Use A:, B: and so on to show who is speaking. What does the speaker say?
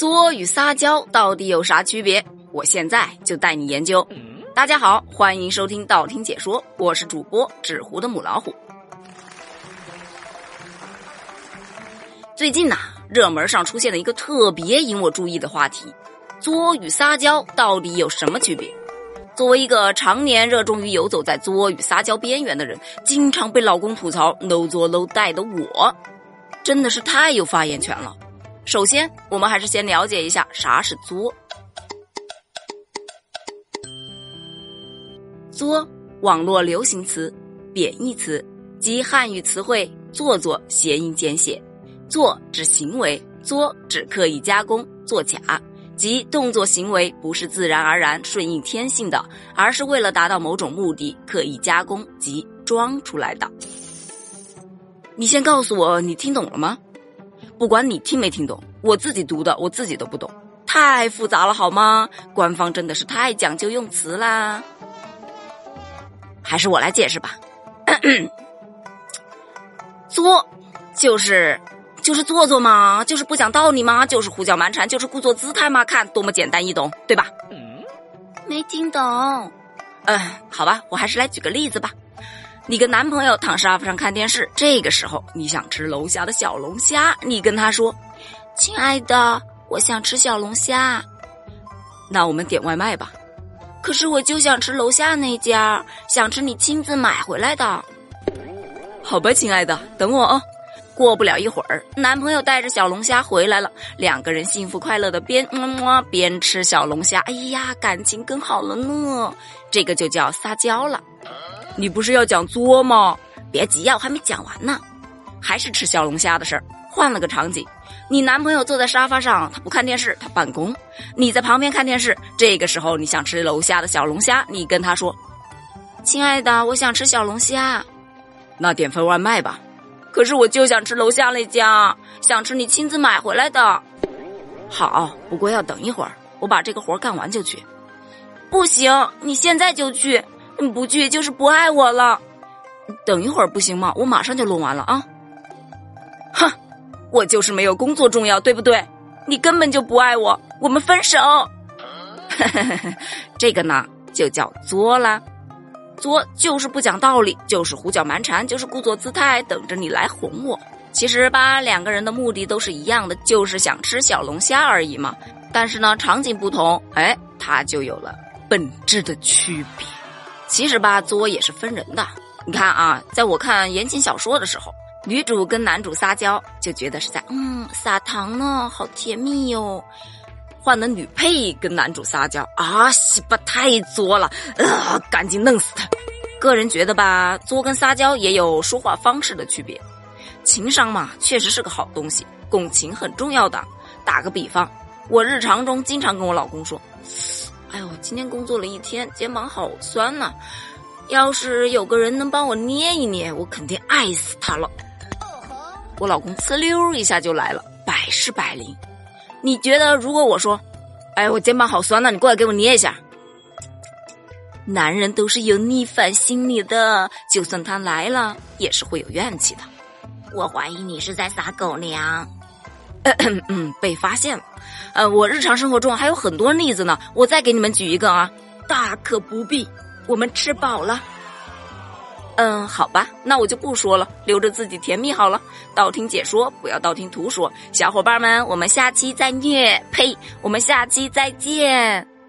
A: 作与撒娇到底有啥区别？我现在就带你研究。大家好，欢迎收听道听解说，我是主播纸糊的母老虎。最近呐，热门上出现了一个特别引我注意的话题：作与撒娇到底有什么区别？作为一个常年热衷于游走在作与撒娇边缘的人，经常被老公吐槽 “no 作 no 带”的我，真的是太有发言权了。首先，我们还是先了解一下啥是作。作，网络流行词，贬义词，即汉语词汇“做作”谐音简写。作指行为，作指刻意加工、作假，即动作行为不是自然而然、顺应天性的，而是为了达到某种目的刻意加工及装出来的。你先告诉我，你听懂了吗？不管你听没听懂，我自己读的我自己都不懂，太复杂了好吗？官方真的是太讲究用词啦。还是我来解释吧。作就是。就是做作嘛？就是不讲道理嘛？就是胡搅蛮缠？就是故作姿态嘛？看多么简单易懂，对吧？没听懂。嗯，好吧，我还是来举个例子吧。你跟男朋友躺沙发上看电视，这个时候你想吃楼下的小龙虾，你跟他说：“亲爱的，我想吃小龙虾。”那我们点外卖吧。可是我就想吃楼下那家，想吃你亲自买回来的。好吧，亲爱的，等我哦。过不了一会儿，男朋友带着小龙虾回来了，两个人幸福快乐的边么么边吃小龙虾，哎呀，感情更好了呢。这个就叫撒娇了。你不是要讲作吗？别急呀，我还没讲完呢。还是吃小龙虾的事儿，换了个场景，你男朋友坐在沙发上，他不看电视，他办公，你在旁边看电视。这个时候你想吃楼下的小龙虾，你跟他说：“亲爱的，我想吃小龙虾。”那点份外卖吧。可是我就想吃楼下那家，想吃你亲自买回来的。好，不过要等一会儿，我把这个活干完就去。不行，你现在就去，你不去就是不爱我了。等一会儿不行吗？我马上就弄完了啊！哼，我就是没有工作重要，对不对？你根本就不爱我，我们分手。这个呢，就叫作啦。作就是不讲道理，就是胡搅蛮缠，就是故作姿态，等着你来哄我。其实吧，两个人的目的都是一样的，就是想吃小龙虾而已嘛。但是呢，场景不同，哎，它就有了本质的区别。其实吧，作也是分人的。你看啊，在我看言情小说的时候，女主跟男主撒娇，就觉得是在嗯撒糖呢，好甜蜜哟。换了女配跟男主撒娇啊，西巴太作了，啊，赶紧弄死他！个人觉得吧，作跟撒娇也有说话方式的区别。情商嘛，确实是个好东西，共情很重要的。打个比方，我日常中经常跟我老公说：“哎呦，今天工作了一天，肩膀好酸呐，要是有个人能帮我捏一捏，我肯定爱死他了。”我老公呲溜一下就来了，百试百灵。你觉得如果我说，哎，我肩膀好酸呐，你过来给我捏一下。男人都是有逆反心理的，就算他来了，也是会有怨气的。我怀疑你是在撒狗粮。嗯，被发现了。呃，我日常生活中还有很多例子呢，我再给你们举一个啊。大可不必，我们吃饱了。嗯，好吧，那我就不说了，留着自己甜蜜好了。道听解说，不要道听途说。小伙伴们，我们下期再虐，呸，我们下期再见。